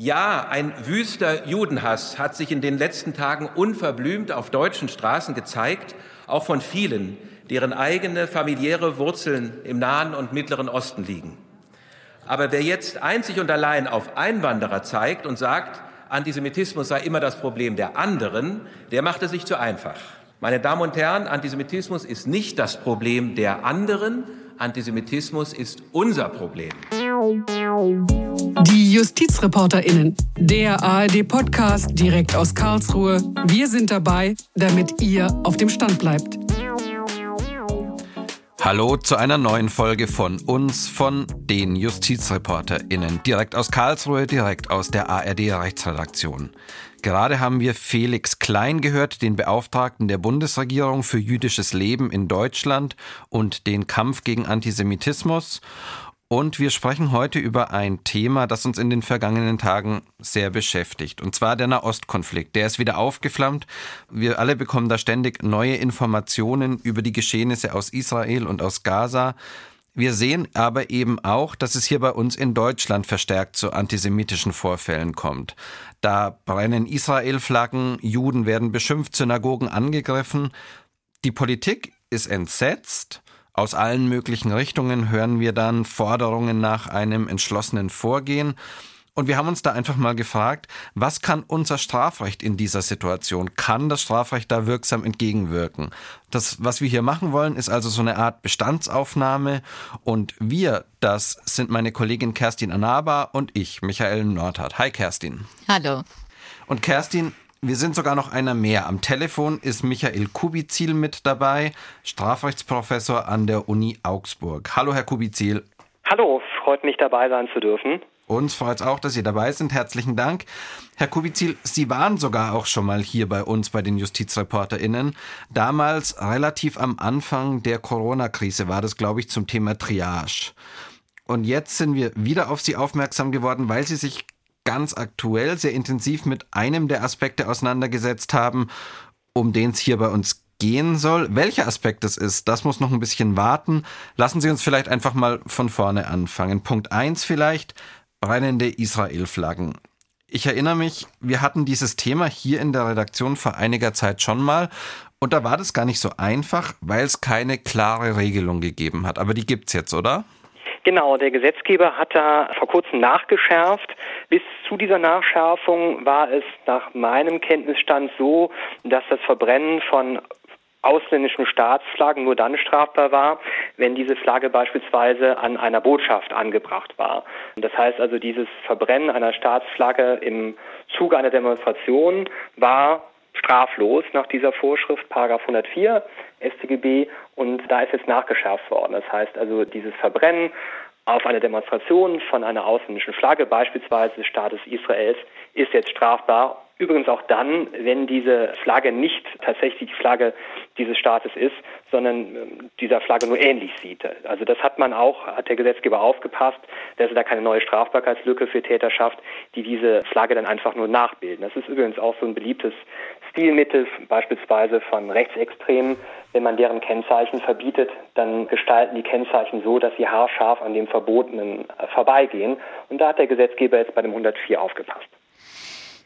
Ja, ein wüster Judenhass hat sich in den letzten Tagen unverblümt auf deutschen Straßen gezeigt, auch von vielen, deren eigene familiäre Wurzeln im Nahen und Mittleren Osten liegen. Aber wer jetzt einzig und allein auf Einwanderer zeigt und sagt, Antisemitismus sei immer das Problem der anderen, der macht es sich zu einfach. Meine Damen und Herren, Antisemitismus ist nicht das Problem der anderen, Antisemitismus ist unser Problem. Die JustizreporterInnen, der ARD-Podcast direkt aus Karlsruhe. Wir sind dabei, damit ihr auf dem Stand bleibt. Hallo zu einer neuen Folge von uns, von den JustizreporterInnen. Direkt aus Karlsruhe, direkt aus der ARD-Rechtsredaktion. Gerade haben wir Felix Klein gehört, den Beauftragten der Bundesregierung für jüdisches Leben in Deutschland und den Kampf gegen Antisemitismus. Und wir sprechen heute über ein Thema, das uns in den vergangenen Tagen sehr beschäftigt. Und zwar der Nahostkonflikt. Der ist wieder aufgeflammt. Wir alle bekommen da ständig neue Informationen über die Geschehnisse aus Israel und aus Gaza. Wir sehen aber eben auch, dass es hier bei uns in Deutschland verstärkt zu antisemitischen Vorfällen kommt. Da brennen Israel-Flaggen, Juden werden beschimpft, Synagogen angegriffen. Die Politik ist entsetzt aus allen möglichen Richtungen hören wir dann Forderungen nach einem entschlossenen Vorgehen. Und wir haben uns da einfach mal gefragt, was kann unser Strafrecht in dieser Situation? Kann das Strafrecht da wirksam entgegenwirken? Das, was wir hier machen wollen, ist also so eine Art Bestandsaufnahme. Und wir, das sind meine Kollegin Kerstin Anaba und ich, Michael Nordhardt. Hi Kerstin. Hallo. Und Kerstin, wir sind sogar noch einer mehr. Am Telefon ist Michael Kubizil mit dabei, Strafrechtsprofessor an der Uni Augsburg. Hallo, Herr Kubizil. Hallo, freut mich dabei sein zu dürfen. Uns freut es auch, dass Sie dabei sind. Herzlichen Dank. Herr Kubizil, Sie waren sogar auch schon mal hier bei uns bei den JustizreporterInnen. Damals relativ am Anfang der Corona-Krise war das, glaube ich, zum Thema Triage. Und jetzt sind wir wieder auf Sie aufmerksam geworden, weil Sie sich ganz aktuell sehr intensiv mit einem der Aspekte auseinandergesetzt haben, um den es hier bei uns gehen soll. Welcher Aspekt es ist, das muss noch ein bisschen warten. Lassen Sie uns vielleicht einfach mal von vorne anfangen. Punkt 1 vielleicht, brennende Israel-Flaggen. Ich erinnere mich, wir hatten dieses Thema hier in der Redaktion vor einiger Zeit schon mal und da war das gar nicht so einfach, weil es keine klare Regelung gegeben hat. Aber die gibt's jetzt, oder? Genau, der Gesetzgeber hat da vor kurzem nachgeschärft. Bis zu dieser Nachschärfung war es nach meinem Kenntnisstand so, dass das Verbrennen von ausländischen Staatsflaggen nur dann strafbar war, wenn diese Flagge beispielsweise an einer Botschaft angebracht war. Das heißt also, dieses Verbrennen einer Staatsflagge im Zuge einer Demonstration war straflos nach dieser Vorschrift, Paragraph 104 StGB, und da ist jetzt nachgeschärft worden. Das heißt also, dieses Verbrennen auf einer Demonstration von einer ausländischen Flagge, beispielsweise des Staates Israels, ist jetzt strafbar Übrigens auch dann, wenn diese Flagge nicht tatsächlich die Flagge dieses Staates ist, sondern ähm, dieser Flagge nur ähnlich sieht. Also das hat man auch, hat der Gesetzgeber aufgepasst, dass er da keine neue Strafbarkeitslücke für Täter schafft, die diese Flagge dann einfach nur nachbilden. Das ist übrigens auch so ein beliebtes Stilmittel, beispielsweise von Rechtsextremen. Wenn man deren Kennzeichen verbietet, dann gestalten die Kennzeichen so, dass sie haarscharf an dem Verbotenen äh, vorbeigehen. Und da hat der Gesetzgeber jetzt bei dem 104 aufgepasst.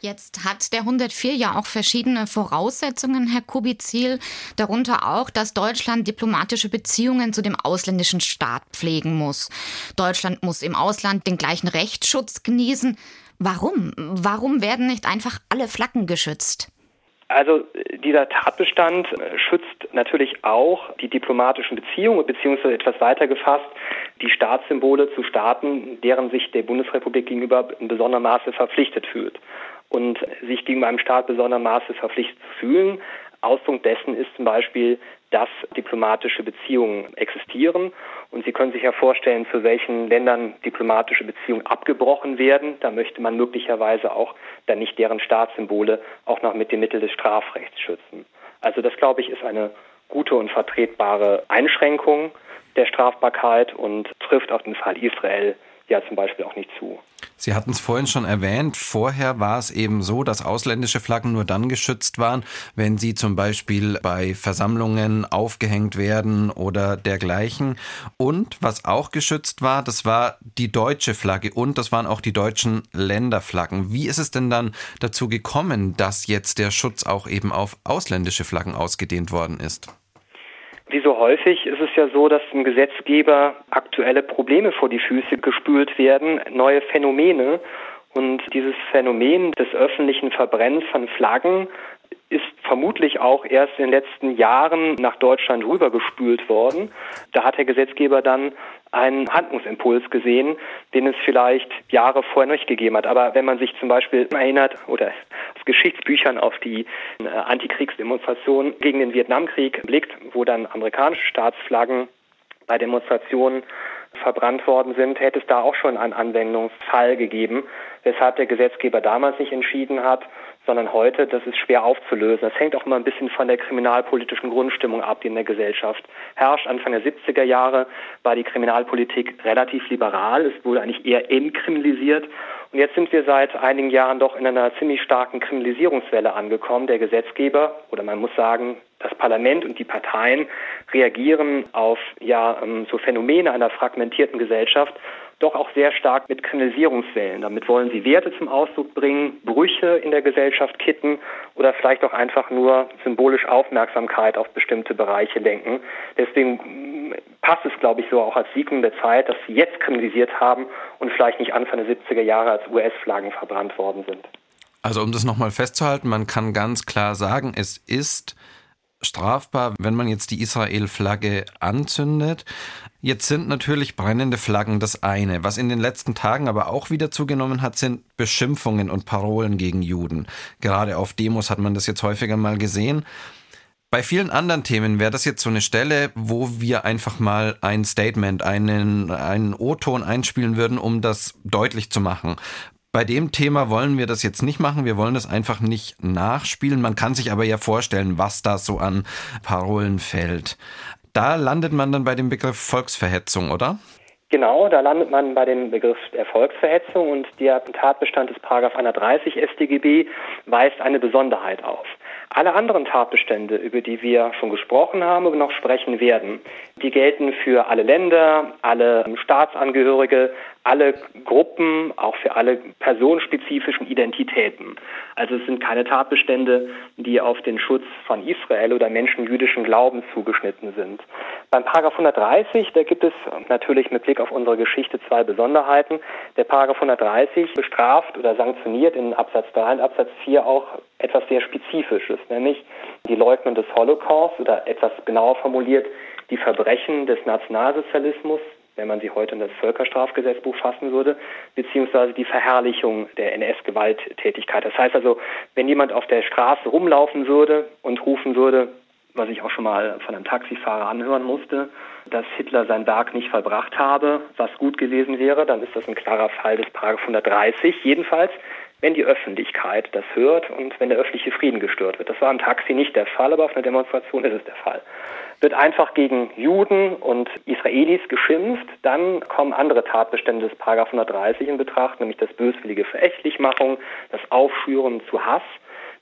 Jetzt hat der 104 ja auch verschiedene Voraussetzungen, Herr Kubizil, darunter auch, dass Deutschland diplomatische Beziehungen zu dem ausländischen Staat pflegen muss. Deutschland muss im Ausland den gleichen Rechtsschutz genießen. Warum? Warum werden nicht einfach alle Flaggen geschützt? Also dieser Tatbestand schützt natürlich auch die diplomatischen Beziehungen, beziehungsweise etwas weiter gefasst, die Staatssymbole zu Staaten, deren sich der Bundesrepublik gegenüber in besonderem Maße verpflichtet fühlt und sich gegenüber einem Staat besondermaßen verpflichtet fühlen. Ausdruck dessen ist zum Beispiel, dass diplomatische Beziehungen existieren. Und Sie können sich ja vorstellen, zu welchen Ländern diplomatische Beziehungen abgebrochen werden. Da möchte man möglicherweise auch dann nicht deren Staatssymbole auch noch mit dem Mittel des Strafrechts schützen. Also das, glaube ich, ist eine gute und vertretbare Einschränkung der Strafbarkeit und trifft auf den Fall Israel ja zum Beispiel auch nicht zu. Sie hatten es vorhin schon erwähnt, vorher war es eben so, dass ausländische Flaggen nur dann geschützt waren, wenn sie zum Beispiel bei Versammlungen aufgehängt werden oder dergleichen. Und was auch geschützt war, das war die deutsche Flagge und das waren auch die deutschen Länderflaggen. Wie ist es denn dann dazu gekommen, dass jetzt der Schutz auch eben auf ausländische Flaggen ausgedehnt worden ist? Wie so häufig ist es ja so, dass dem Gesetzgeber aktuelle Probleme vor die Füße gespült werden, neue Phänomene. Und dieses Phänomen des öffentlichen Verbrennens von Flaggen ist vermutlich auch erst in den letzten Jahren nach Deutschland rübergespült worden. Da hat der Gesetzgeber dann einen Handlungsimpuls gesehen, den es vielleicht Jahre vorher nicht gegeben hat. Aber wenn man sich zum Beispiel erinnert oder aus Geschichtsbüchern auf die äh, Antikriegsdemonstration gegen den Vietnamkrieg blickt, wo dann amerikanische Staatsflaggen bei Demonstrationen verbrannt worden sind, hätte es da auch schon einen Anwendungsfall gegeben, weshalb der Gesetzgeber damals nicht entschieden hat, sondern heute, das ist schwer aufzulösen. Das hängt auch immer ein bisschen von der kriminalpolitischen Grundstimmung ab, die in der Gesellschaft herrscht. Anfang der 70er Jahre war die Kriminalpolitik relativ liberal. Es wurde eigentlich eher entkriminalisiert. Und jetzt sind wir seit einigen Jahren doch in einer ziemlich starken Kriminalisierungswelle angekommen. Der Gesetzgeber oder man muss sagen, das Parlament und die Parteien reagieren auf ja ähm, so Phänomene einer fragmentierten Gesellschaft doch auch sehr stark mit Kriminalisierungswellen. Damit wollen sie Werte zum Ausdruck bringen, Brüche in der Gesellschaft kitten oder vielleicht auch einfach nur symbolisch Aufmerksamkeit auf bestimmte Bereiche lenken. Deswegen mm, passt es, glaube ich, so auch als Siegel der Zeit, dass sie jetzt kriminalisiert haben und vielleicht nicht Anfang der 70er Jahre als US-Flaggen verbrannt worden sind. Also um das nochmal festzuhalten, man kann ganz klar sagen, es ist strafbar, wenn man jetzt die Israel-Flagge anzündet. Jetzt sind natürlich brennende Flaggen das eine. Was in den letzten Tagen aber auch wieder zugenommen hat, sind Beschimpfungen und Parolen gegen Juden. Gerade auf Demos hat man das jetzt häufiger mal gesehen. Bei vielen anderen Themen wäre das jetzt so eine Stelle, wo wir einfach mal ein Statement, einen, einen O-Ton einspielen würden, um das deutlich zu machen. Bei dem Thema wollen wir das jetzt nicht machen. Wir wollen das einfach nicht nachspielen. Man kann sich aber ja vorstellen, was da so an Parolen fällt. Da landet man dann bei dem Begriff Volksverhetzung, oder? Genau, da landet man bei dem Begriff der Volksverhetzung und der Tatbestand des Paragraph 130 StGB weist eine Besonderheit auf. Alle anderen Tatbestände, über die wir schon gesprochen haben und noch sprechen werden, die gelten für alle Länder, alle Staatsangehörige, alle Gruppen, auch für alle personenspezifischen Identitäten. Also es sind keine Tatbestände, die auf den Schutz von Israel oder Menschen jüdischen Glaubens zugeschnitten sind. Beim Paragraph 130, da gibt es natürlich mit Blick auf unsere Geschichte zwei Besonderheiten. Der Paragraph 130 bestraft oder sanktioniert in Absatz 3 und Absatz 4 auch etwas sehr Spezifisches, nämlich die Leugnung des Holocaust oder etwas genauer formuliert die Verbrechen des Nationalsozialismus, wenn man sie heute in das Völkerstrafgesetzbuch fassen würde, beziehungsweise die Verherrlichung der NS-Gewalttätigkeit. Das heißt also, wenn jemand auf der Straße rumlaufen würde und rufen würde, was ich auch schon mal von einem Taxifahrer anhören musste, dass Hitler sein Werk nicht verbracht habe, was gut gewesen wäre, dann ist das ein klarer Fall des Paragraph 130. Jedenfalls, wenn die Öffentlichkeit das hört und wenn der öffentliche Frieden gestört wird. Das war im Taxi nicht der Fall, aber auf einer Demonstration ist es der Fall wird einfach gegen Juden und Israelis geschimpft, dann kommen andere Tatbestände des Paragraph 130 in Betracht, nämlich das böswillige Verächtlichmachung, das Aufschüren zu Hass.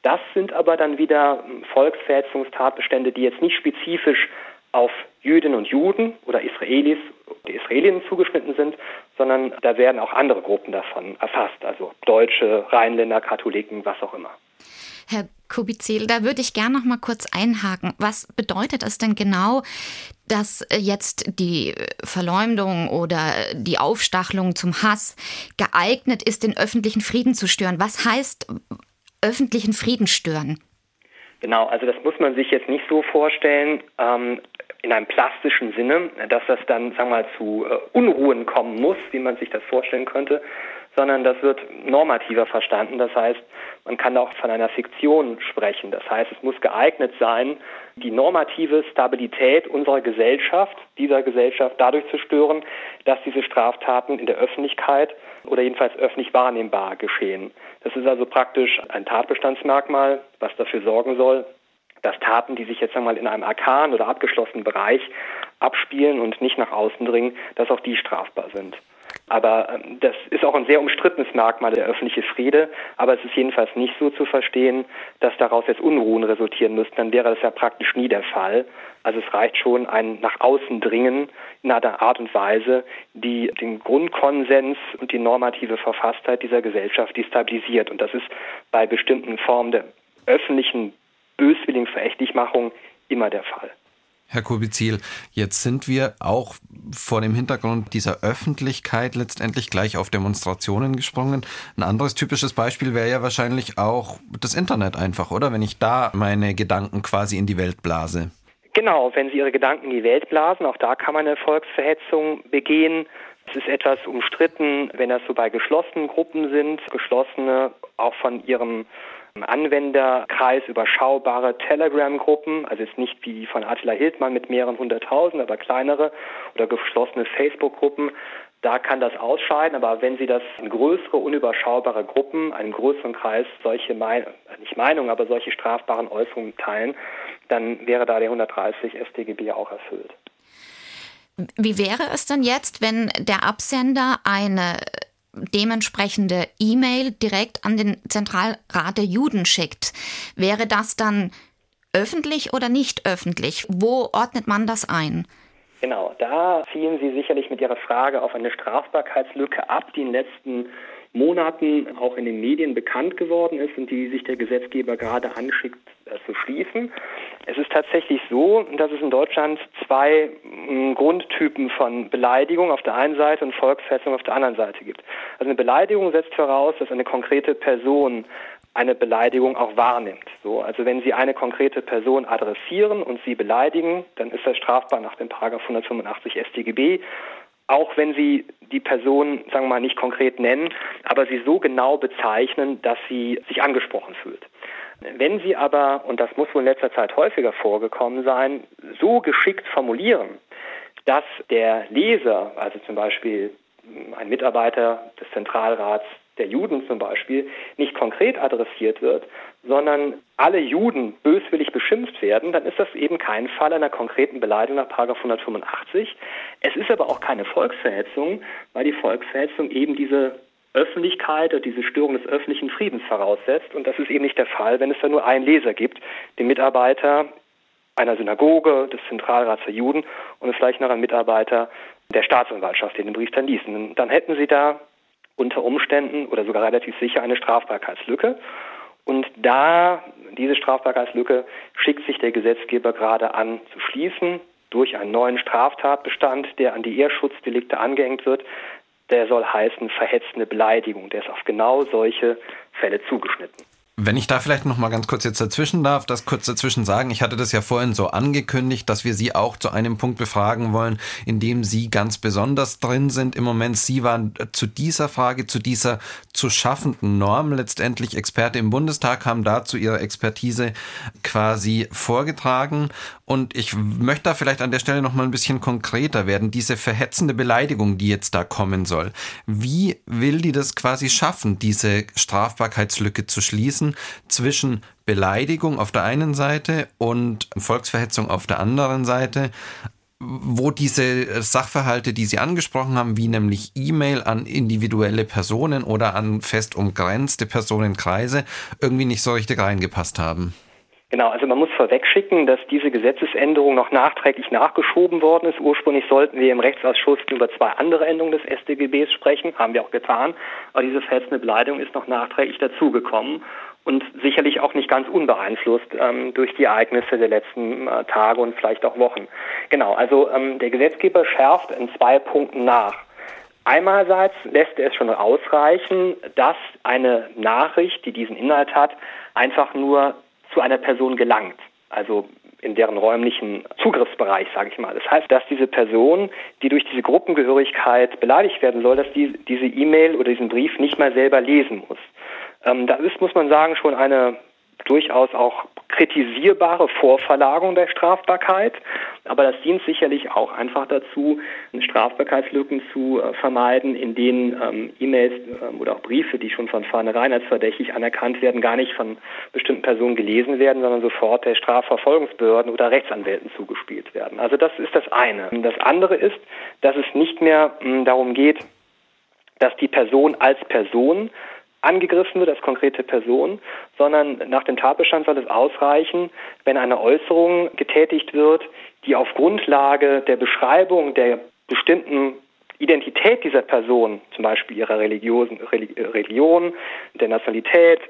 Das sind aber dann wieder Volksverhetzungstatbestände, die jetzt nicht spezifisch auf Jüdinnen und Juden oder Israelis, die Israelinnen zugeschnitten sind, sondern da werden auch andere Gruppen davon erfasst, also Deutsche, Rheinländer, Katholiken, was auch immer. Herr Kubizil, da würde ich gerne noch mal kurz einhaken. Was bedeutet es denn genau, dass jetzt die Verleumdung oder die Aufstachelung zum Hass geeignet ist, den öffentlichen Frieden zu stören? Was heißt öffentlichen Frieden stören? Genau, also das muss man sich jetzt nicht so vorstellen. Ähm, in einem plastischen Sinne, dass das dann, sagen wir mal, zu äh, Unruhen kommen muss, wie man sich das vorstellen könnte, sondern das wird normativer verstanden. Das heißt, man kann auch von einer Fiktion sprechen. Das heißt, es muss geeignet sein, die normative Stabilität unserer Gesellschaft, dieser Gesellschaft dadurch zu stören, dass diese Straftaten in der Öffentlichkeit oder jedenfalls öffentlich wahrnehmbar geschehen. Das ist also praktisch ein Tatbestandsmerkmal, was dafür sorgen soll, dass Taten, die sich jetzt einmal in einem arkan oder abgeschlossenen Bereich abspielen und nicht nach außen dringen, dass auch die strafbar sind. Aber ähm, das ist auch ein sehr umstrittenes Merkmal der öffentliche Friede. Aber es ist jedenfalls nicht so zu verstehen, dass daraus jetzt Unruhen resultieren müssten. Dann wäre das ja praktisch nie der Fall. Also es reicht schon ein nach außen dringen in einer Art und Weise, die den Grundkonsens und die normative Verfasstheit dieser Gesellschaft destabilisiert. Und das ist bei bestimmten Formen der öffentlichen böswilligen Verächtlichmachung immer der Fall. Herr Kubizil, jetzt sind wir auch vor dem Hintergrund dieser Öffentlichkeit letztendlich gleich auf Demonstrationen gesprungen. Ein anderes typisches Beispiel wäre ja wahrscheinlich auch das Internet einfach, oder? Wenn ich da meine Gedanken quasi in die Welt blase. Genau, wenn Sie Ihre Gedanken in die Welt blasen, auch da kann man eine Volksverhetzung begehen. Es ist etwas umstritten, wenn das so bei geschlossenen Gruppen sind, geschlossene auch von ihrem Anwenderkreis überschaubare Telegram-Gruppen, also jetzt nicht wie von Attila Hildmann mit mehreren hunderttausend, aber kleinere oder geschlossene Facebook-Gruppen. Da kann das ausscheiden, aber wenn Sie das in größere, unüberschaubare Gruppen, einem größeren Kreis, solche Mein nicht Meinungen, aber solche strafbaren Äußerungen teilen, dann wäre da der 130 StGB auch erfüllt. Wie wäre es denn jetzt, wenn der Absender eine dementsprechende E-Mail direkt an den Zentralrat der Juden schickt. Wäre das dann öffentlich oder nicht öffentlich? Wo ordnet man das ein? Genau, da ziehen Sie sicherlich mit Ihrer Frage auf eine Strafbarkeitslücke ab, die in den letzten Monaten auch in den Medien bekannt geworden ist und die sich der Gesetzgeber gerade anschickt zu schließen. Es ist tatsächlich so, dass es in Deutschland zwei mm, Grundtypen von Beleidigung auf der einen Seite und Volksverhetzung auf der anderen Seite gibt. Also eine Beleidigung setzt voraus, dass eine konkrete Person eine Beleidigung auch wahrnimmt. So, also wenn Sie eine konkrete Person adressieren und sie beleidigen, dann ist das strafbar nach dem Paragraph 185 StGB auch wenn Sie die Person, sagen wir mal, nicht konkret nennen, aber sie so genau bezeichnen, dass sie sich angesprochen fühlt. Wenn Sie aber, und das muss wohl in letzter Zeit häufiger vorgekommen sein, so geschickt formulieren, dass der Leser, also zum Beispiel ein Mitarbeiter des Zentralrats der Juden zum Beispiel, nicht konkret adressiert wird, sondern alle Juden böswillig beschimpft werden, dann ist das eben kein Fall einer konkreten Beleidigung nach 185. Es ist aber auch keine Volksverhetzung, weil die Volksverhetzung eben diese Öffentlichkeit oder diese Störung des öffentlichen Friedens voraussetzt. Und das ist eben nicht der Fall, wenn es da nur einen Leser gibt, den Mitarbeiter einer Synagoge, des Zentralrats der Juden und vielleicht noch einen Mitarbeiter der Staatsanwaltschaft, der den Brief dann liest. Und dann hätten Sie da unter Umständen oder sogar relativ sicher eine Strafbarkeitslücke. Und da diese Strafbarkeitslücke schickt sich der Gesetzgeber gerade an zu schließen durch einen neuen Straftatbestand, der an die Eherschutzdelikte angehängt wird. Der soll heißen verhetzende Beleidigung. Der ist auf genau solche Fälle zugeschnitten. Wenn ich da vielleicht noch mal ganz kurz jetzt dazwischen darf, das kurz dazwischen sagen. Ich hatte das ja vorhin so angekündigt, dass wir Sie auch zu einem Punkt befragen wollen, in dem Sie ganz besonders drin sind im Moment. Sie waren zu dieser Frage, zu dieser zu schaffenden Norm letztendlich Experte im Bundestag, haben dazu Ihre Expertise quasi vorgetragen. Und ich möchte da vielleicht an der Stelle noch mal ein bisschen konkreter werden. Diese verhetzende Beleidigung, die jetzt da kommen soll. Wie will die das quasi schaffen, diese Strafbarkeitslücke zu schließen? Zwischen Beleidigung auf der einen Seite und Volksverhetzung auf der anderen Seite wo diese Sachverhalte, die Sie angesprochen haben, wie nämlich E-Mail an individuelle Personen oder an fest umgrenzte Personenkreise, irgendwie nicht so richtig reingepasst haben. Genau, also man muss vorwegschicken, dass diese Gesetzesänderung noch nachträglich nachgeschoben worden ist. Ursprünglich sollten wir im Rechtsausschuss über zwei andere Änderungen des StGBs sprechen, haben wir auch getan, aber diese verhetzende Beleidigung ist noch nachträglich dazugekommen und sicherlich auch nicht ganz unbeeinflusst ähm, durch die Ereignisse der letzten äh, Tage und vielleicht auch Wochen. Genau, also ähm, der Gesetzgeber schärft in zwei Punkten nach. Einerseits lässt er es schon ausreichen, dass eine Nachricht, die diesen Inhalt hat, einfach nur zu einer Person gelangt. Also in deren räumlichen Zugriffsbereich, sage ich mal. Das heißt, dass diese Person, die durch diese Gruppengehörigkeit beleidigt werden soll, dass die diese E-Mail oder diesen Brief nicht mal selber lesen muss. Ähm, da ist, muss man sagen, schon eine durchaus auch kritisierbare Vorverlagerung der Strafbarkeit. Aber das dient sicherlich auch einfach dazu, Strafbarkeitslücken zu äh, vermeiden, in denen ähm, E-Mails ähm, oder auch Briefe, die schon von vornherein als verdächtig anerkannt werden, gar nicht von bestimmten Personen gelesen werden, sondern sofort der Strafverfolgungsbehörden oder Rechtsanwälten zugespielt werden. Also das ist das eine. Das andere ist, dass es nicht mehr mh, darum geht, dass die Person als Person angegriffen wird als konkrete Person, sondern nach dem Tatbestand soll es ausreichen, wenn eine Äußerung getätigt wird, die auf Grundlage der Beschreibung der bestimmten Identität dieser Person, zum Beispiel ihrer Religion, der Nationalität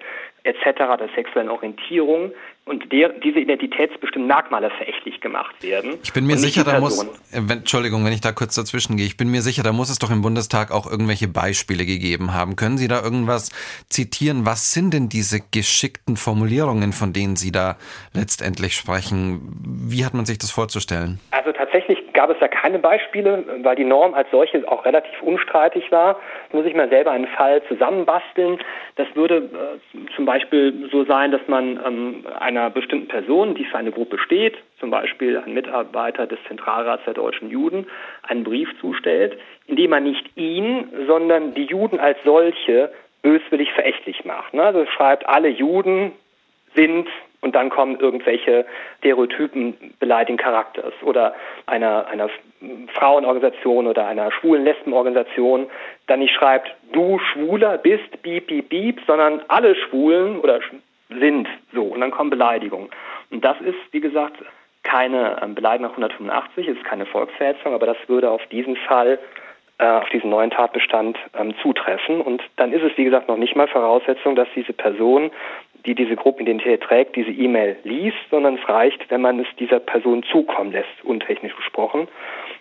etc., der sexuellen Orientierung, und der, diese identitätsbestimmten Merkmale verächtlich gemacht werden. Ich bin mir sicher, da muss, äh, wenn, Entschuldigung, wenn ich da kurz dazwischen gehe, ich bin mir sicher, da muss es doch im Bundestag auch irgendwelche Beispiele gegeben haben. Können Sie da irgendwas zitieren? Was sind denn diese geschickten Formulierungen, von denen Sie da letztendlich sprechen? Wie hat man sich das vorzustellen? Also tatsächlich gab es da keine Beispiele, weil die Norm als solche auch relativ unstreitig war. Muss ich mal selber einen Fall zusammenbasteln. Das würde äh, zum Beispiel so sein, dass man ähm, einer bestimmten Person, die für eine Gruppe steht, zum Beispiel ein Mitarbeiter des Zentralrats der deutschen Juden, einen Brief zustellt, in dem man nicht ihn, sondern die Juden als solche böswillig verächtlich macht. Ne? Also schreibt, alle Juden sind und dann kommen irgendwelche Stereotypen beleidigten Charakters oder einer, einer Frauenorganisation oder einer schwulen Lesbenorganisation dann nicht schreibt, du Schwuler bist, bieb, bieb, bieb, sondern alle Schwulen oder sind so und dann kommen Beleidigungen. Und das ist, wie gesagt, keine ähm, Beleidigung nach 185, ist keine Volksverhetzung, aber das würde auf diesen Fall, äh, auf diesen neuen Tatbestand ähm, zutreffen. Und dann ist es, wie gesagt, noch nicht mal Voraussetzung, dass diese Person, die diese Gruppenidentität trägt, diese E-Mail liest, sondern es reicht, wenn man es dieser Person zukommen lässt, untechnisch gesprochen.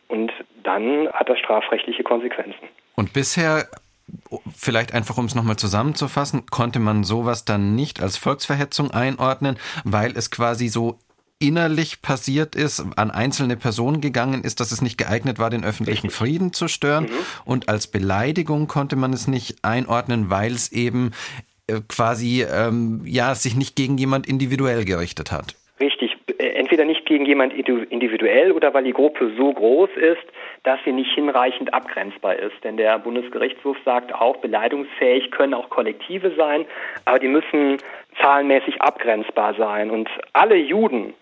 Und dann hat das strafrechtliche Konsequenzen. Und bisher vielleicht einfach um es nochmal zusammenzufassen, konnte man sowas dann nicht als Volksverhetzung einordnen, weil es quasi so innerlich passiert ist, an einzelne Personen gegangen ist, dass es nicht geeignet war, den öffentlichen Frieden zu stören. Mhm. Und als Beleidigung konnte man es nicht einordnen, weil es eben quasi ähm, ja sich nicht gegen jemand individuell gerichtet hat. Richtig, entweder nicht gegen jemand individuell oder weil die Gruppe so groß ist, dass sie nicht hinreichend abgrenzbar ist. Denn der Bundesgerichtshof sagt auch, beleidigungsfähig können auch Kollektive sein, aber die müssen zahlenmäßig abgrenzbar sein. Und alle Juden,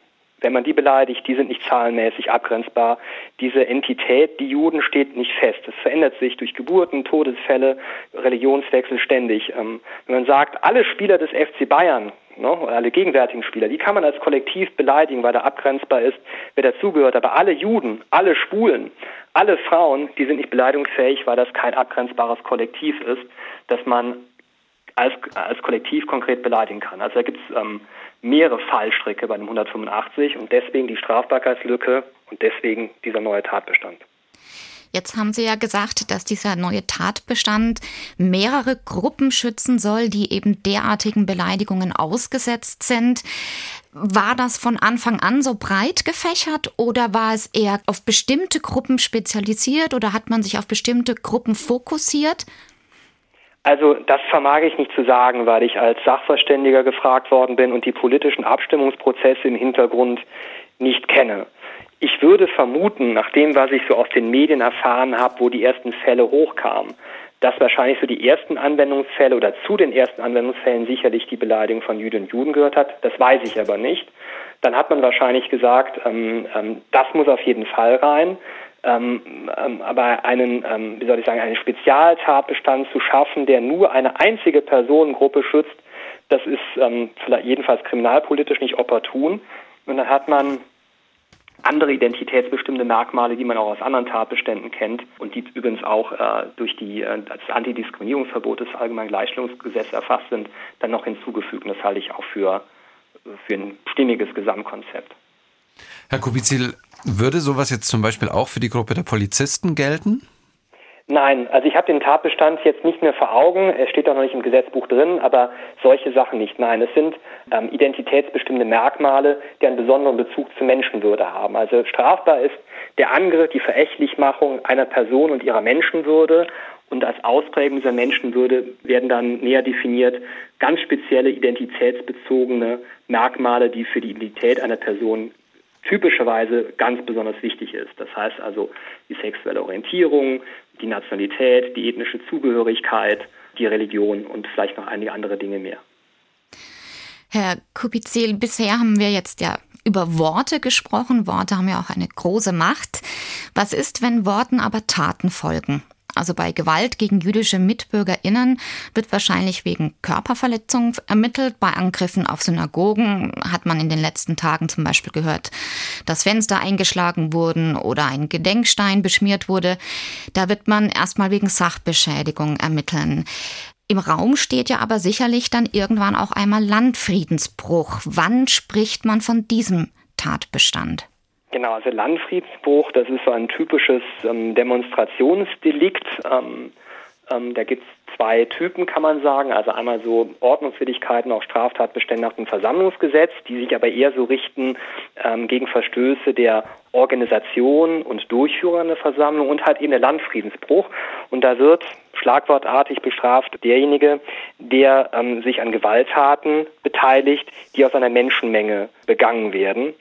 wenn man die beleidigt, die sind nicht zahlenmäßig abgrenzbar. Diese Entität, die Juden, steht nicht fest. Es verändert sich durch Geburten, Todesfälle, Religionswechsel ständig. Ähm, wenn man sagt, alle Spieler des FC Bayern ne, alle gegenwärtigen Spieler, die kann man als Kollektiv beleidigen, weil da abgrenzbar ist, wer dazugehört. Aber alle Juden, alle Schwulen, alle Frauen, die sind nicht beleidigungsfähig, weil das kein abgrenzbares Kollektiv ist, das man als, als Kollektiv konkret beleidigen kann. Also da gibt es ähm, mehrere Fallstricke bei dem 185 und deswegen die Strafbarkeitslücke und deswegen dieser neue Tatbestand. Jetzt haben Sie ja gesagt, dass dieser neue Tatbestand mehrere Gruppen schützen soll, die eben derartigen Beleidigungen ausgesetzt sind. War das von Anfang an so breit gefächert oder war es eher auf bestimmte Gruppen spezialisiert oder hat man sich auf bestimmte Gruppen fokussiert? Also das vermag ich nicht zu sagen, weil ich als Sachverständiger gefragt worden bin und die politischen Abstimmungsprozesse im Hintergrund nicht kenne. Ich würde vermuten, nach dem, was ich so aus den Medien erfahren habe, wo die ersten Fälle hochkamen, dass wahrscheinlich so die ersten Anwendungsfälle oder zu den ersten Anwendungsfällen sicherlich die Beleidigung von Jüdinnen und Juden gehört hat. Das weiß ich aber nicht. Dann hat man wahrscheinlich gesagt, ähm, ähm, das muss auf jeden Fall rein. Ähm, ähm, aber einen, ähm, wie soll ich sagen, einen Spezialtatbestand zu schaffen, der nur eine einzige Personengruppe schützt, das ist ähm, vielleicht jedenfalls kriminalpolitisch nicht opportun. Und dann hat man andere identitätsbestimmte Merkmale, die man auch aus anderen Tatbeständen kennt und die übrigens auch äh, durch die, äh, das Antidiskriminierungsverbot des Allgemeinen Gleichstellungsgesetzes erfasst sind, dann noch hinzugefügt. Und das halte ich auch für, für ein stimmiges Gesamtkonzept. Herr Kubizil, würde sowas jetzt zum Beispiel auch für die Gruppe der Polizisten gelten? Nein, also ich habe den Tatbestand jetzt nicht mehr vor Augen. Er steht auch noch nicht im Gesetzbuch drin, aber solche Sachen nicht. Nein, es sind ähm, identitätsbestimmte Merkmale, die einen besonderen Bezug zur Menschenwürde haben. Also strafbar ist der Angriff, die Verächtlichmachung einer Person und ihrer Menschenwürde. Und als Ausprägung dieser Menschenwürde werden dann näher definiert ganz spezielle identitätsbezogene Merkmale, die für die Identität einer Person typischerweise ganz besonders wichtig ist. Das heißt also die sexuelle Orientierung, die Nationalität, die ethnische Zugehörigkeit, die Religion und vielleicht noch einige andere Dinge mehr. Herr Kupizil, bisher haben wir jetzt ja über Worte gesprochen. Worte haben ja auch eine große Macht. Was ist, wenn Worten aber Taten folgen? Also bei Gewalt gegen jüdische MitbürgerInnen, wird wahrscheinlich wegen Körperverletzung ermittelt. Bei Angriffen auf Synagogen hat man in den letzten Tagen zum Beispiel gehört, dass Fenster eingeschlagen wurden oder ein Gedenkstein beschmiert wurde. Da wird man erstmal wegen Sachbeschädigung ermitteln. Im Raum steht ja aber sicherlich dann irgendwann auch einmal Landfriedensbruch. Wann spricht man von diesem Tatbestand? Genau, also Landfriedensbruch, das ist so ein typisches ähm, Demonstrationsdelikt. Ähm, ähm, da gibt es zwei Typen, kann man sagen. Also einmal so Ordnungswidrigkeiten, auch Straftatbestände nach dem Versammlungsgesetz, die sich aber eher so richten ähm, gegen Verstöße der Organisation und Durchführer einer Versammlung und halt eben der Landfriedensbruch. Und da wird schlagwortartig bestraft derjenige, der ähm, sich an Gewalttaten beteiligt, die aus einer Menschenmenge begangen werden.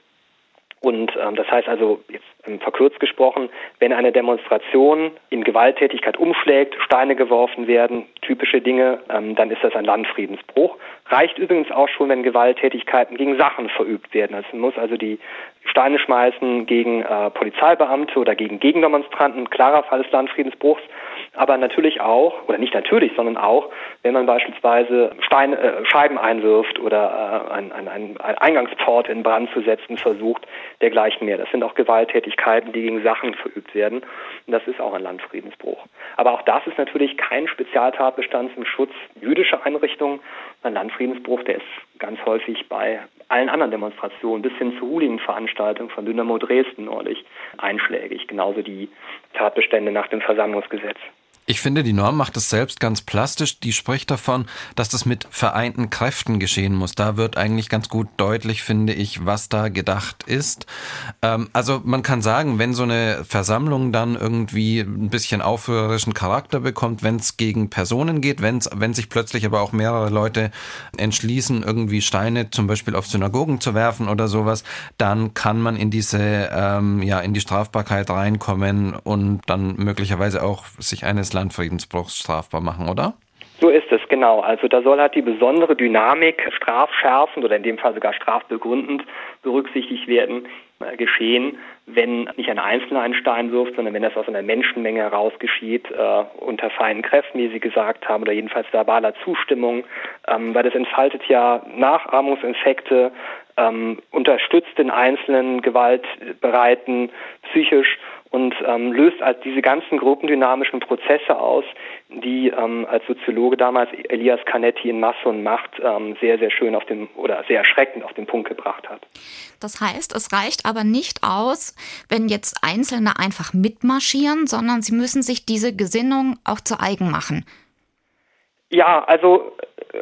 Und ähm, das heißt also, jetzt ähm, verkürzt gesprochen, wenn eine Demonstration in Gewalttätigkeit umschlägt, Steine geworfen werden, typische Dinge, ähm, dann ist das ein Landfriedensbruch. Reicht übrigens auch schon, wenn Gewalttätigkeiten gegen Sachen verübt werden. Also muss also die Steine schmeißen gegen äh, Polizeibeamte oder gegen Gegendemonstranten, klarer Fall des Landfriedensbruchs aber natürlich auch, oder nicht natürlich, sondern auch, wenn man beispielsweise Stein, äh, Scheiben einwirft oder äh, ein, ein, ein Eingangsport in Brand zu setzen versucht, dergleichen mehr. Das sind auch Gewalttätigkeiten, die gegen Sachen verübt werden. Und das ist auch ein Landfriedensbruch. Aber auch das ist natürlich kein Spezialtatbestand zum Schutz jüdischer Einrichtungen. Ein Landfriedensbruch, der ist ganz häufig bei allen anderen Demonstrationen bis hin zu Hooligan-Veranstaltungen von Dynamo Dresden neulich einschlägig. Genauso die Tatbestände nach dem Versammlungsgesetz. Ich finde, die Norm macht es selbst ganz plastisch. Die spricht davon, dass das mit vereinten Kräften geschehen muss. Da wird eigentlich ganz gut deutlich, finde ich, was da gedacht ist. Ähm, also man kann sagen, wenn so eine Versammlung dann irgendwie ein bisschen aufrührerischen Charakter bekommt, wenn es gegen Personen geht, wenn's, wenn sich plötzlich aber auch mehrere Leute entschließen, irgendwie Steine zum Beispiel auf Synagogen zu werfen oder sowas, dann kann man in diese, ähm, ja, in die Strafbarkeit reinkommen und dann möglicherweise auch sich eines Landfriedensbruchs strafbar machen, oder? So ist es, genau. Also da soll halt die besondere Dynamik strafschärfend oder in dem Fall sogar strafbegründend berücksichtigt werden, äh, geschehen, wenn nicht ein Einzelner einen Stein wirft, sondern wenn das aus einer Menschenmenge heraus geschieht, äh, unter feinen Kräften, wie Sie gesagt haben, oder jedenfalls verbaler Zustimmung, ähm, weil das entfaltet ja Nachahmungseffekte, ähm, unterstützt den Einzelnen gewaltbereiten psychisch und ähm, löst als diese ganzen gruppendynamischen Prozesse aus, die ähm, als Soziologe damals Elias Canetti in Masse und Macht ähm, sehr, sehr schön auf dem oder sehr erschreckend auf den Punkt gebracht hat. Das heißt, es reicht aber nicht aus, wenn jetzt Einzelne einfach mitmarschieren, sondern sie müssen sich diese Gesinnung auch zu eigen machen. Ja, also äh,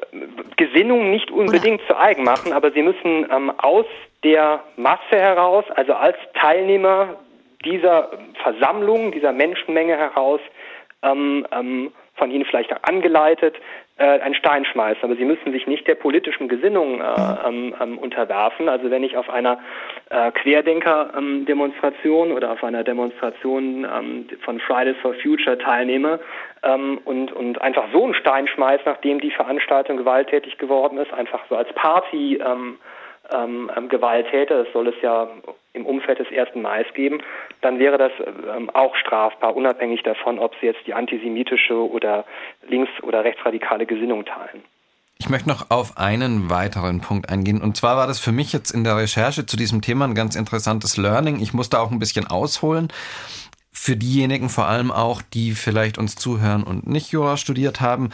Gesinnung nicht unbedingt Oder? zu eigen machen, aber sie müssen ähm, aus der Masse heraus, also als Teilnehmer dieser Versammlung, dieser Menschenmenge heraus ähm, ähm, von ihnen vielleicht auch angeleitet, äh, einen Stein schmeißen. Aber sie müssen sich nicht der politischen Gesinnung äh, ähm, ähm, unterwerfen. Also wenn ich auf einer äh, Querdenker-Demonstration oder auf einer Demonstration ähm, von Fridays for Future teilnehme ähm, und, und einfach so einen Stein schmeiße, nachdem die Veranstaltung gewalttätig geworden ist, einfach so als Party ähm, ähm, Gewalttäter, das soll es ja im Umfeld des 1. Mai geben, dann wäre das ähm, auch strafbar, unabhängig davon, ob sie jetzt die antisemitische oder links- oder rechtsradikale Gesinnung teilen. Ich möchte noch auf einen weiteren Punkt eingehen. Und zwar war das für mich jetzt in der Recherche zu diesem Thema ein ganz interessantes Learning. Ich musste auch ein bisschen ausholen. Für diejenigen vor allem auch, die vielleicht uns zuhören und nicht Jura studiert haben.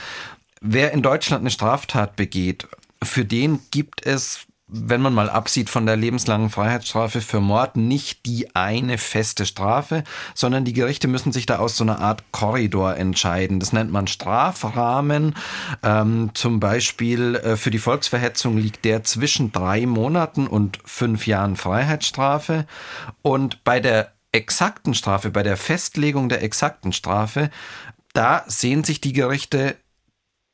Wer in Deutschland eine Straftat begeht, für den gibt es wenn man mal absieht von der lebenslangen Freiheitsstrafe für Mord, nicht die eine feste Strafe, sondern die Gerichte müssen sich da aus so einer Art Korridor entscheiden. Das nennt man Strafrahmen. Ähm, zum Beispiel äh, für die Volksverhetzung liegt der zwischen drei Monaten und fünf Jahren Freiheitsstrafe. Und bei der exakten Strafe, bei der Festlegung der exakten Strafe, da sehen sich die Gerichte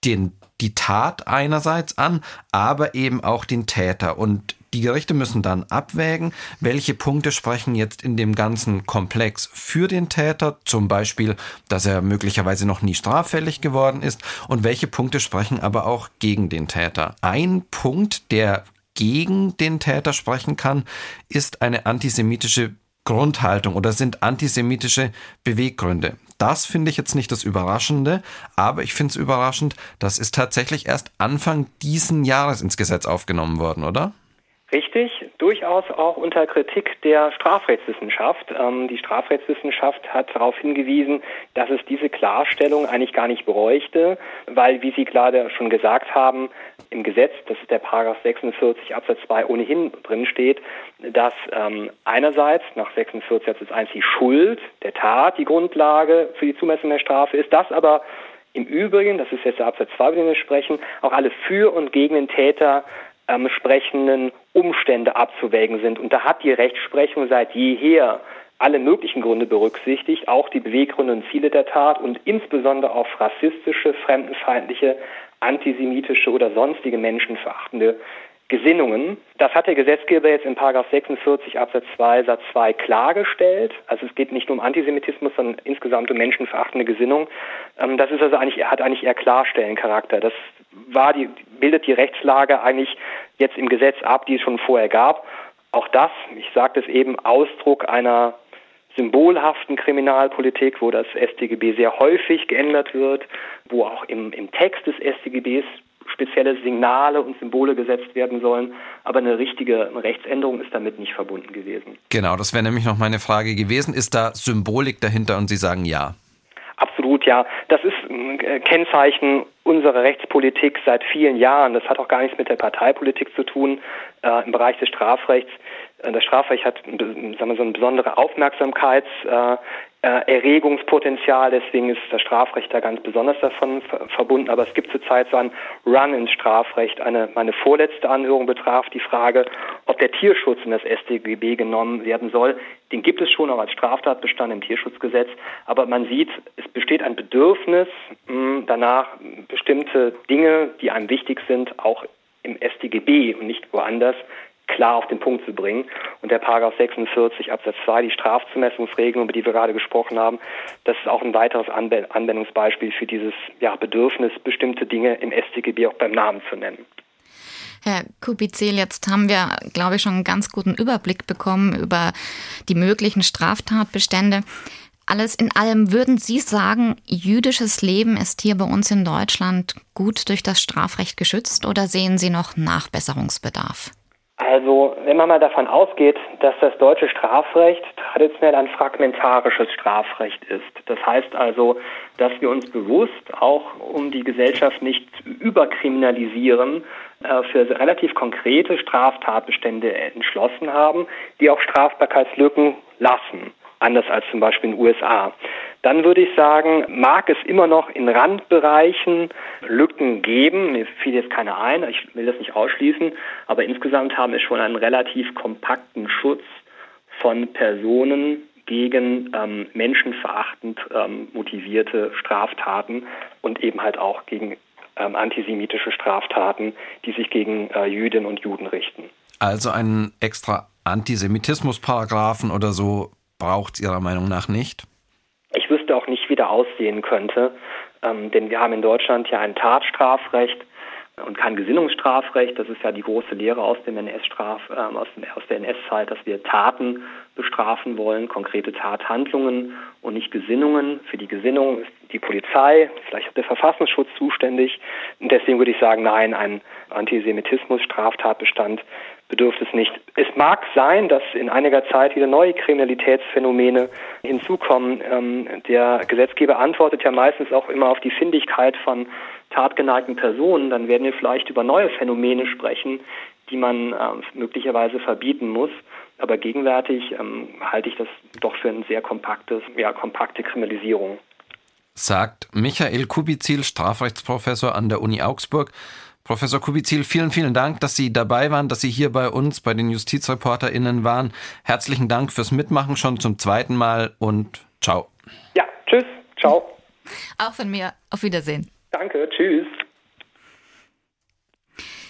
den die Tat einerseits an, aber eben auch den Täter. Und die Gerichte müssen dann abwägen, welche Punkte sprechen jetzt in dem ganzen Komplex für den Täter, zum Beispiel, dass er möglicherweise noch nie straffällig geworden ist, und welche Punkte sprechen aber auch gegen den Täter. Ein Punkt, der gegen den Täter sprechen kann, ist eine antisemitische Grundhaltung oder sind antisemitische Beweggründe. Das finde ich jetzt nicht das Überraschende, aber ich finde es überraschend, das ist tatsächlich erst Anfang diesen Jahres ins Gesetz aufgenommen worden, oder? Richtig, durchaus auch unter Kritik der Strafrechtswissenschaft. Ähm, die Strafrechtswissenschaft hat darauf hingewiesen, dass es diese Klarstellung eigentlich gar nicht bräuchte, weil, wie Sie gerade schon gesagt haben, im Gesetz, das ist der Paragraph 46 Absatz 2 ohnehin drin steht, dass ähm, einerseits nach 46 Absatz 1 die Schuld der Tat die Grundlage für die Zumessung der Strafe ist, dass aber im Übrigen, das ist jetzt der Absatz 2, über den wir sprechen, auch alle für und gegen den Täter ähm, sprechenden Umstände abzuwägen sind. Und da hat die Rechtsprechung seit jeher alle möglichen Gründe berücksichtigt, auch die Beweggründe und Ziele der Tat und insbesondere auf rassistische, fremdenfeindliche, antisemitische oder sonstige menschenverachtende Gesinnungen. Das hat der Gesetzgeber jetzt in Paragraph 46 Absatz 2 Satz 2 klargestellt. Also es geht nicht nur um Antisemitismus, sondern insgesamt um menschenverachtende Gesinnung. Ähm, das ist also eigentlich, hat eigentlich eher Klarstellencharakter. Das war die, bildet die Rechtslage eigentlich jetzt im Gesetz ab, die es schon vorher gab. Auch das, ich sagte es eben, Ausdruck einer symbolhaften Kriminalpolitik, wo das StGB sehr häufig geändert wird, wo auch im, im Text des StGBs spezielle Signale und Symbole gesetzt werden sollen. Aber eine richtige Rechtsänderung ist damit nicht verbunden gewesen. Genau, das wäre nämlich noch meine Frage gewesen. Ist da Symbolik dahinter und Sie sagen ja? Absolut, ja. Das ist ein äh, Kennzeichen unserer Rechtspolitik seit vielen Jahren. Das hat auch gar nichts mit der Parteipolitik zu tun äh, im Bereich des Strafrechts. Äh, das Strafrecht hat sagen wir, so eine besondere Aufmerksamkeits, äh, äh, Erregungspotenzial, deswegen ist das Strafrecht da ganz besonders davon verbunden. Aber es gibt zurzeit so ein Run ins Strafrecht. Eine, meine vorletzte Anhörung betraf die Frage, ob der Tierschutz in das StGB genommen werden soll. Den gibt es schon auch als Straftatbestand im Tierschutzgesetz. Aber man sieht, es besteht ein Bedürfnis mh, danach, bestimmte Dinge, die einem wichtig sind, auch im StGB und nicht woanders klar auf den Punkt zu bringen. Und der Paragraph 46 Absatz 2, die Strafzumessungsregelung, über die wir gerade gesprochen haben, das ist auch ein weiteres Anwendungsbeispiel für dieses ja, Bedürfnis, bestimmte Dinge im StGB auch beim Namen zu nennen. Herr Kubizil, jetzt haben wir, glaube ich, schon einen ganz guten Überblick bekommen über die möglichen Straftatbestände. Alles in allem würden Sie sagen, jüdisches Leben ist hier bei uns in Deutschland gut durch das Strafrecht geschützt oder sehen Sie noch Nachbesserungsbedarf? Also, wenn man mal davon ausgeht, dass das deutsche Strafrecht traditionell ein fragmentarisches Strafrecht ist, das heißt also, dass wir uns bewusst auch um die Gesellschaft nicht überkriminalisieren, äh, für relativ konkrete Straftatbestände entschlossen haben, die auch Strafbarkeitslücken lassen anders als zum Beispiel in den USA. Dann würde ich sagen, mag es immer noch in Randbereichen Lücken geben. Mir fiel jetzt keine ein, ich will das nicht ausschließen, aber insgesamt haben wir schon einen relativ kompakten Schutz von Personen gegen ähm, menschenverachtend ähm, motivierte Straftaten und eben halt auch gegen ähm, antisemitische Straftaten, die sich gegen äh, Jüdinnen und Juden richten. Also einen extra Antisemitismus-Paragraphen oder so braucht es Ihrer Meinung nach nicht? Ich wüsste auch nicht, wie der aussehen könnte, ähm, denn wir haben in Deutschland ja ein Tatstrafrecht und kein Gesinnungsstrafrecht. Das ist ja die große Lehre aus dem NS-Straf, äh, aus, aus der NS-Zeit, dass wir Taten bestrafen wollen, konkrete Tathandlungen und nicht Gesinnungen. Für die Gesinnung ist die Polizei, vielleicht auch der Verfassungsschutz zuständig. Und deswegen würde ich sagen, nein, ein Antisemitismus-Straftatbestand bedürft es nicht. Es mag sein, dass in einiger Zeit wieder neue Kriminalitätsphänomene hinzukommen. Ähm, der Gesetzgeber antwortet ja meistens auch immer auf die Findigkeit von tatgeneigten Personen. Dann werden wir vielleicht über neue Phänomene sprechen, die man äh, möglicherweise verbieten muss. Aber gegenwärtig ähm, halte ich das doch für eine sehr kompaktes, ja, kompakte Kriminalisierung. Sagt Michael Kubizil, Strafrechtsprofessor an der Uni Augsburg. Professor Kubizil, vielen, vielen Dank, dass Sie dabei waren, dass Sie hier bei uns, bei den JustizreporterInnen waren. Herzlichen Dank fürs Mitmachen schon zum zweiten Mal und ciao. Ja, tschüss, ciao. Auch von mir. Auf Wiedersehen. Danke, tschüss.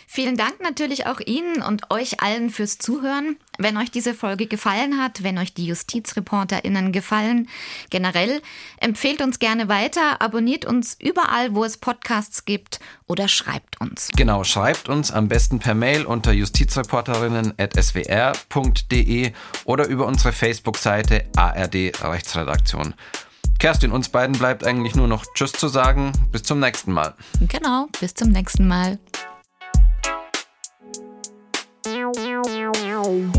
Vielen Dank natürlich auch Ihnen und euch allen fürs Zuhören. Wenn euch diese Folge gefallen hat, wenn euch die JustizreporterInnen gefallen, generell, empfehlt uns gerne weiter, abonniert uns überall, wo es Podcasts gibt oder schreibt uns. Genau, schreibt uns am besten per Mail unter justizreporterinnen.swr.de oder über unsere Facebook-Seite ARD Rechtsredaktion. Kerstin, uns beiden bleibt eigentlich nur noch Tschüss zu sagen. Bis zum nächsten Mal. Genau, bis zum nächsten Mal. Bye.